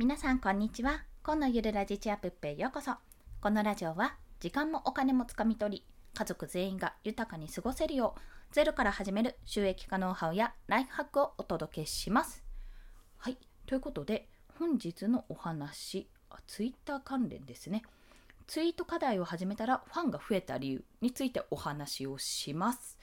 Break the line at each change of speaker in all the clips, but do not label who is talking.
皆さんこんにちは。今のゆるラジチアップへようこそ。このラジオは時間もお金もつかみ取り家族全員が豊かに過ごせるようゼロから始める収益化ノウハウやライフハックをお届けします。はい。ということで本日のお話あツイッター関連ですね。ツイート課題を始めたらファンが増えた理由についてお話をします。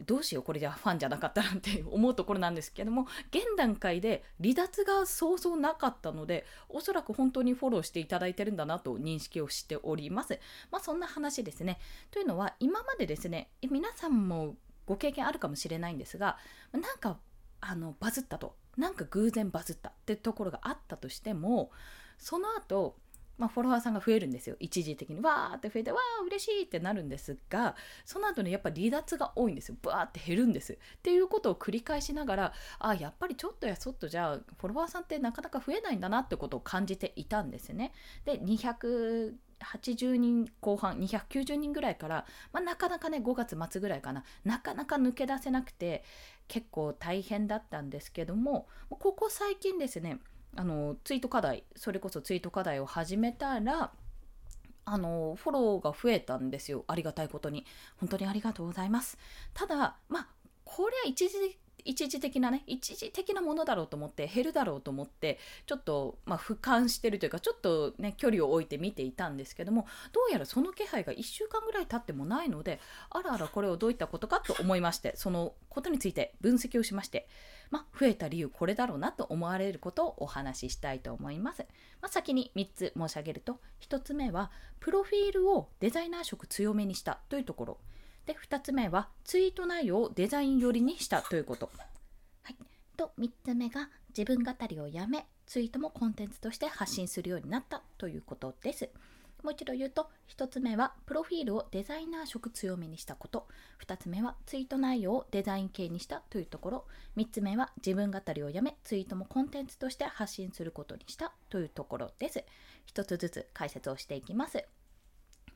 どうしようこれじゃファンじゃなかったなんて思うところなんですけども現段階で離脱がそうそうなかったのでおそらく本当にフォローしていただいてるんだなと認識をしております。まあそんな話ですね。というのは今までですね皆さんもご経験あるかもしれないんですがなんかあのバズったと。なんか偶然バズったってところがあったとしてもその後まあ、フォロワーさんが増えるんですよ。一時的に。わーって増えてわー嬉しいってなるんですがその後にやっぱり離脱が多いんですよ。バーって減るんです。っていうことを繰り返しながらあやっぱりちょっとやそっとじゃあフォロワーさんってなかなか増えないんだなってことを感じていたんですね。で280人後半290人ぐらいから、まあ、なかなかね5月末ぐらいかな。なかなか抜け出せなくて結構大変だったんですけどもここ最近ですねあのツイート課題それこそツイート課題を始めたらあのフォローが増えたんですよ。ありがたいことに。本当にありがとうございます。ただまあこれは一時一時的なね一時的なものだろうと思って減るだろうと思ってちょっと、まあ、俯瞰してるというかちょっとね距離を置いて見ていたんですけどもどうやらその気配が1週間ぐらい経ってもないのであらあらこれをどういったことかと思いましてそのことについて分析をしましてまあ、増えた理由これだろうなと思われることをお話ししたいと思います。まあ、先に3つ申し上げると1つ目はプロフィールをデザイナー色強めにしたというところで2つ目はツイート内容をデザイン寄りにしたということ。はい、と3つ目が自分語りをやめツイートもコンテンツとして発信するようになったということです。もう一度言うと、1つ目はプロフィールをデザイナー色強めにしたこと、2つ目はツイート内容をデザイン系にしたというところ、3つ目は自分語りをやめ、ツイートもコンテンツとして発信することにしたというところです。1つずつ解説をしていきます。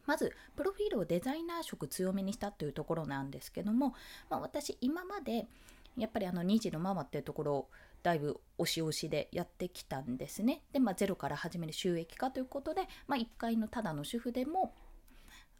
まず、プロフィールをデザイナー色強めにしたというところなんですけども、まあ、私、今までやっぱりあの2児のママっていうところをだいぶ押し押しでやってきたんですね。で、まあ、ゼロから始める収益化ということで、まあ、1階のただの主婦でも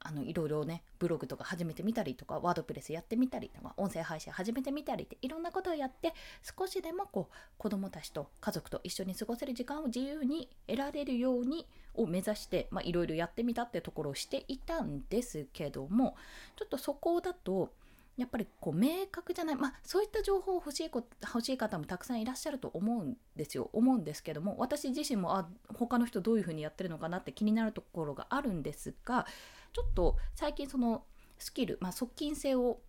あのいろいろねブログとか始めてみたりとかワードプレスやってみたりとか音声配信始めてみたりっていろんなことをやって少しでもこう子どもたちと家族と一緒に過ごせる時間を自由に得られるようにを目指していろいろやってみたってところをしていたんですけどもちょっとそこだとやっぱりこう明確じゃない、まあ、そういった情報を欲しい欲しい方もたくさんいらっしゃると思うんですよ。思うんですけども私自身もあ他の人どういうふうにやってるのかなって気になるところがあるんですがちょっと最近そのスキル、まあ、側近性を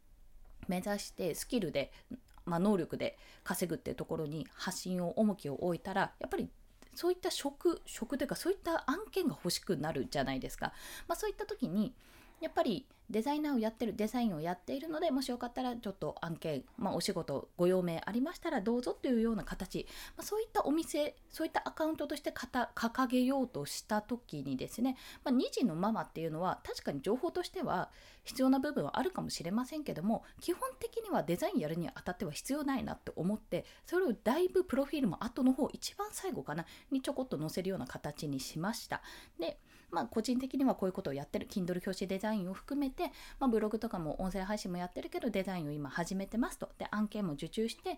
目指してスキルで、まあ、能力で稼ぐっていうところに発信を重きを置いたらやっぱりそういった職職というかそういった案件が欲しくなるじゃないですか、まあ、そういった時にやっぱりデザイナーをやってるデザインをやっているのでもしよかったらちょっと案件、まあ、お仕事ご用命ありましたらどうぞというような形、まあ、そういったお店そういったアカウントとして掲げようとした時にですね、まあ、2児のママっていうのは確かに情報としては必要な部分はあるかもしれませんけども基本的にはデザインやるにあたっては必要ないなって思ってそれをだいぶプロフィールも後の方一番最後かなにちょこっと載せるような形にしました。でまあ、個人的にはこういうことをやってる Kindle 表紙デザインを含めて、まあ、ブログとかも音声配信もやってるけどデザインを今始めてますと。で案件も受注して、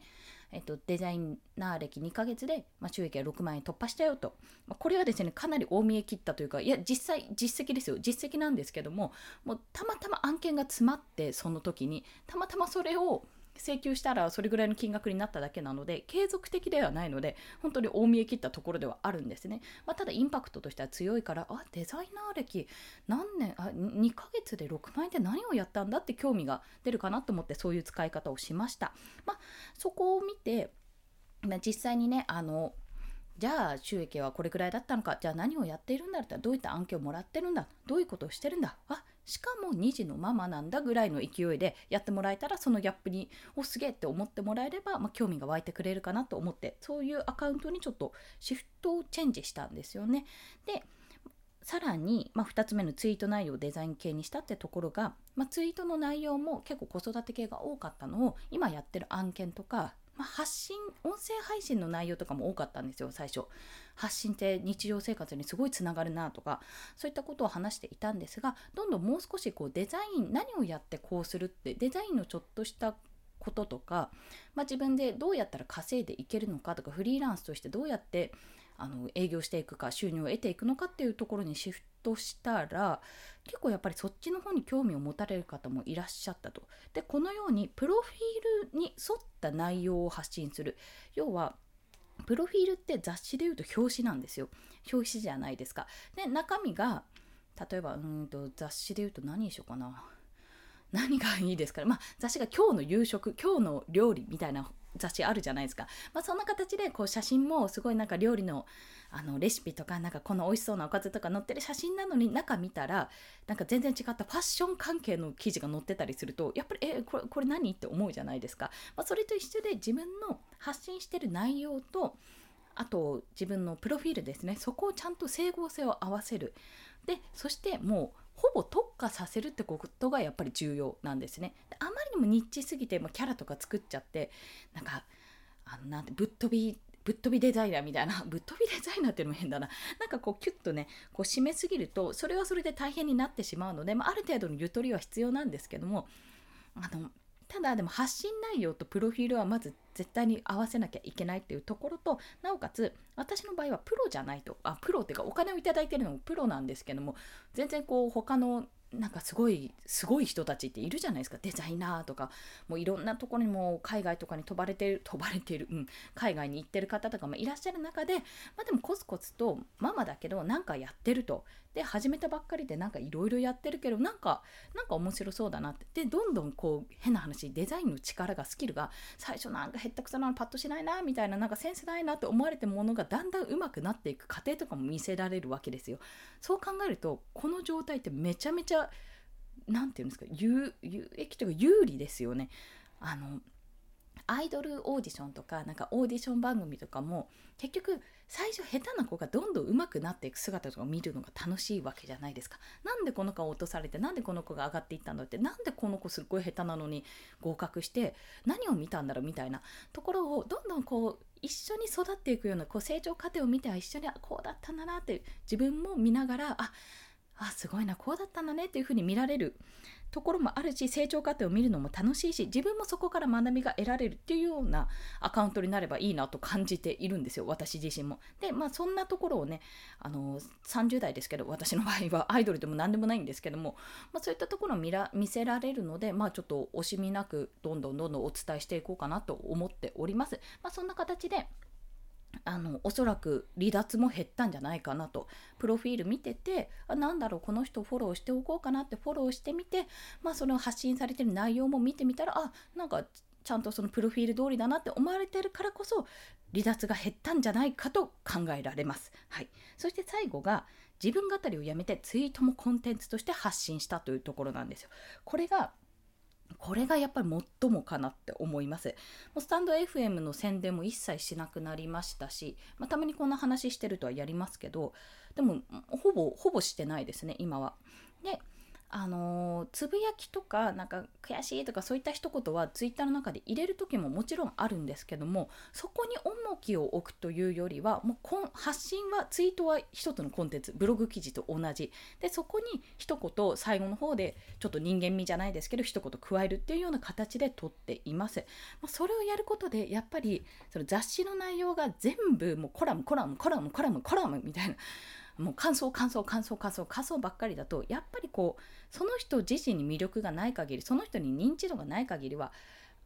えっと、デザイナー歴2ヶ月で、まあ、収益は6万円突破したよと、まあ、これはですねかなり大見え切ったというかいや実際実績ですよ。実績なんですけどももうたまたま案件が詰まってその時にたまたまそれを請求したらそれぐらいの金額になっただけなので継続的ではないので本当に大見え切ったところではあるんですね、まあ、ただインパクトとしては強いからあデザイナー歴何年あ2ヶ月で6万円で何をやったんだって興味が出るかなと思ってそういう使い方をしました、まあ、そこを見て、まあ、実際にねあのじゃあ収益はこれくらいだったのか。じゃあ何をやっているんだったらどういった案件をもらってるんだ。どういうことをしてるんだ。あしかも2児のママなんだぐらいの勢いでやってもらえたらそのギャップにおすげえって思ってもらえれば、まあ、興味が湧いてくれるかなと思って。そういうアカウントにちょっとシフトをチェンジしたんですよね。でさらに、まあ、2つ目のツイート内容をデザイン系にしたってところが、まあ、ツイートの内容も結構子育て系が多かったのを今やってる案件とかまあ、発信音声配信の内容とかも多かったんですよ最初。発信って日常生活にすごいつながるなとかそういったことを話していたんですがどんどんもう少しこうデザイン何をやってこうするってデザインのちょっとしたこととか、まあ、自分でどうやったら稼いでいけるのかとかフリーランスとしてどうやってあの営業していくか収入を得ていくのかっていうところにシフトしたら結構やっぱりそっちの方に興味を持たれる方もいらっしゃったと。でこのようにプロフィールに沿った内容を発信する要はプロフィールって雑誌でいうと表紙なんですよ表紙じゃないですか。で中身が例えばうんと雑誌でいうと何にしようかな何がいいですかね、まあ、雑誌が今日の夕食今日の料理みたいな雑誌あるじゃないですか、まあ、そんな形でこう写真もすごいなんか料理のあのレシピとかなんかこの美味しそうなおかずとか載ってる写真なのに中見たらなんか全然違ったファッション関係の記事が載ってたりするとやっぱりえこれこれ何って思うじゃないですか、まあ、それと一緒で自分の発信してる内容とあと自分のプロフィールですね。そこをちゃんと整合性を合わせる。でそしてもうほぼ特化させるってことがやっぱり重要なんですね。あまりにもニッチすぎて、もキャラとか作っちゃってなんかあのなんてぶっ飛びぶっ飛びデザイナーみたいな ぶっ飛びデザイナーっていうのも変だななんかこうキュッとねこう締めすぎるとそれはそれで大変になってしまうので、まあ、ある程度のゆとりは必要なんですけどもあのただでも発信内容とプロフィールはまず絶対に合わせなきゃいけないっていうところとなおかつ私の場合はプロじゃないとあプロっていうかお金を頂いてるのもプロなんですけども全然こう他のなんかすごいすごい人たちっているじゃないですか。デザイナーとかもういろんなところにも海外とかに飛ばれてる飛ばれてる、うん、海外に行ってる方とかもいらっしゃる中で、まあ、でもコツコツとママだけどなんかやってると。で始めたばっかりでなんかいろいろやってるけどなんかなんか面白そうだなって。でどんどんこう変な話デザインの力がスキルが最初なんかへったくそなのパッとしないなみたいななんかセンスないなって思われてるものがだんだん上手くなっていく過程とかも見せられるわけですよ。そう考えるとこの状態ってめちゃめちゃ何て言うんですか有益というか有利ですよねあのアイドルオーディションとかなんかオーディション番組とかも結局最初下手な子がどんどん上手くなっていく姿とか見るのが楽しいわけじゃないですか。なんでこの子が落とされてなんでこの子が上がっていったんだってなんでこの子すっごい下手なのに合格して何を見たんだろうみたいなところをどんどんこう一緒に育っていくようなこう成長過程を見ては一緒にこうだったんだなって自分も見ながらああすごいなこうだったんだねっていうふうに見られるところもあるし成長過程を見るのも楽しいし自分もそこから学びが得られるっていうようなアカウントになればいいなと感じているんですよ私自身も。でまあそんなところをねあの30代ですけど私の場合はアイドルでも何でもないんですけども、まあ、そういったところを見ら見せられるのでまあちょっと惜しみなくどんどんどんどんお伝えしていこうかなと思っております。まあ、そんな形であのおそらく離脱も減ったんじゃないかなとプロフィール見ててあなんだろうこの人フォローしておこうかなってフォローしてみて、まあ、その発信されてる内容も見てみたらあなんかちゃんとそのプロフィール通りだなって思われてるからこそ離脱が減ったんじゃないかと考えられます。はい、そして最後が自分語りをやめてツイートもコンテンツとして発信したというところなんですよ。これがこれがやっぱり最もかなって思います。もうスタンド FM の宣伝も一切しなくなりましたし、まあ、たまにこんな話してるとはやりますけど、でもほぼほぼしてないですね、今は。で、あのつぶやきとかなんか悔しいとかそういった一言はツイッターの中で入れる時ももちろんあるんですけどもそこに重きを置くというよりはもう発信はツイートは一つのコンテンツブログ記事と同じでそこに一言最後の方でちょっと人間味じゃないですけど一言加えるっていうような形で撮っています、まあ、それをやることでやっぱりその雑誌の内容が全部もうコラムコラムコラムコラムコラムみたいな。もう感想感想感想感想感想ばっかりだとやっぱりこうその人自身に魅力がない限りその人に認知度がない限りは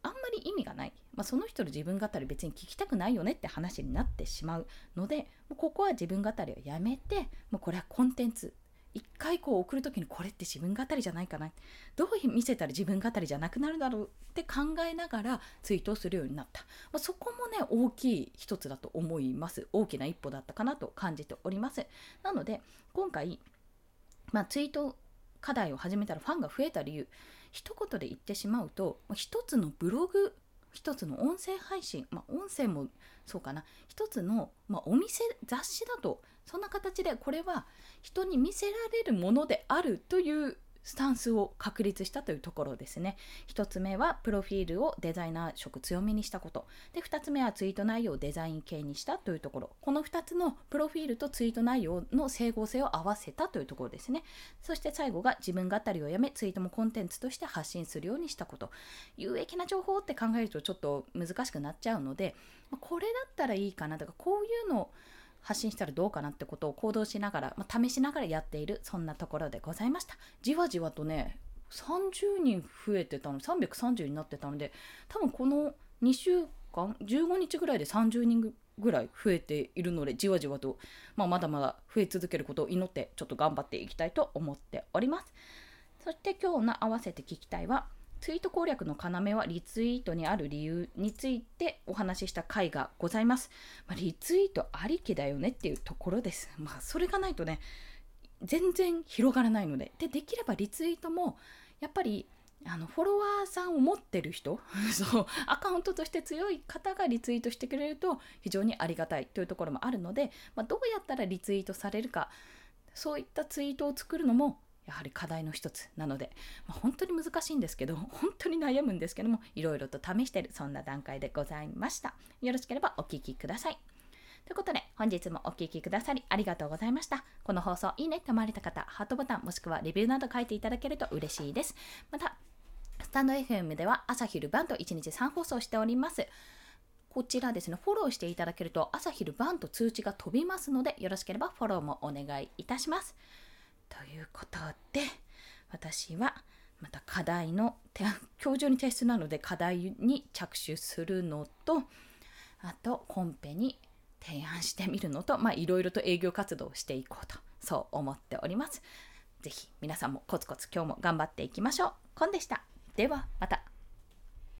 あんまり意味がない、まあ、その人の自分語り別に聞きたくないよねって話になってしまうのでもうここは自分語りをやめてもうこれはコンテンツ一回こう送る時にこれって自分語りじゃないかな。どう見せたら自分語りじゃなくなるだろうって考えながらツイートをするようになった、まあ、そこもね大きい一つだと思います。大きな一歩だったかなと感じております。なので今回、まあ、ツイート課題を始めたらファンが増えた理由。一言で言ってしまうと一つのブログ一つの音声配信、まあ、音声もそうかな。一つの、まあ、お店雑誌だとそんな形でこれは人に見せられるものであるというスタンスを確立したというところですね。1つ目はプロフィールをデザイナー色強めにしたこと。で、2つ目はツイート内容をデザイン系にしたというところ。この2つのプロフィールとツイート内容の整合性を合わせたというところですね。そして最後が自分語りをやめ、ツイートもコンテンツとして発信するようにしたこと。有益な情報って考えるとちょっと難しくなっちゃうので、これだったらいいかなとか、こういうのを発信したらどうかなってことを行動しながら、まあ、試しながらやっているそんなところでございました。じわじわとね30人増えてたの330になってたので多分この2週間15日ぐらいで30人ぐらい増えているのでじわじわと、まあ、まだまだ増え続けることを祈ってちょっと頑張っていきたいと思っております。そして今日の合わせて聞きたいはツイート攻略の要はリツイートにある理由についてお話しした回がございます。まあ、リツイートありきだよねっていうところです。まあ、それがないとね、全然広がらないので。で、できればリツイートも、やっぱり、あのフォロワーさんを持ってる人 そうアカウントとして強い方がリツイートしてくれると非常にありがたいというところもあるので、まあ、どうやったらリツイートされるかそういったツイートを作るのもやはり課題の一つなので、まあ、本当に難しいんですけど本当に悩むんですけどもいろいろと試しているそんな段階でございました。よろしければお聴きください。ということで本日もお聴きくださりありがとうございました。この放送いいねって思われた方ハートボタンもしくはレビューなど書いていただけると嬉しいです。またスタンド FM では朝昼晩と1日3放送しております。こちらですね、フォローしていただけると朝昼晩と通知が飛びますので、よろしければフォローもお願いいたします。ということで私はまた課題の今日中に提出なので課題に着手するのとあとコンペに提案してみるのといろいろと営業活動をしていこうとそう思っております。是非皆さんもコツコツ今日も頑張っていきましょう。コンでした。ではまた。